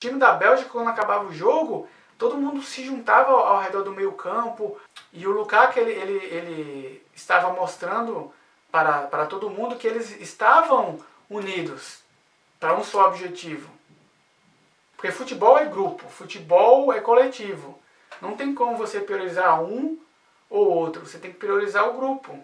time da Bélgica, quando acabava o jogo, todo mundo se juntava ao, redor do meio campo e o Lukaku ele, ele, ele estava mostrando para, para todo mundo que eles estavam unidos para um só objetivo. Porque futebol é grupo, futebol é coletivo. Não tem como você priorizar um ou outro, você tem que priorizar o grupo.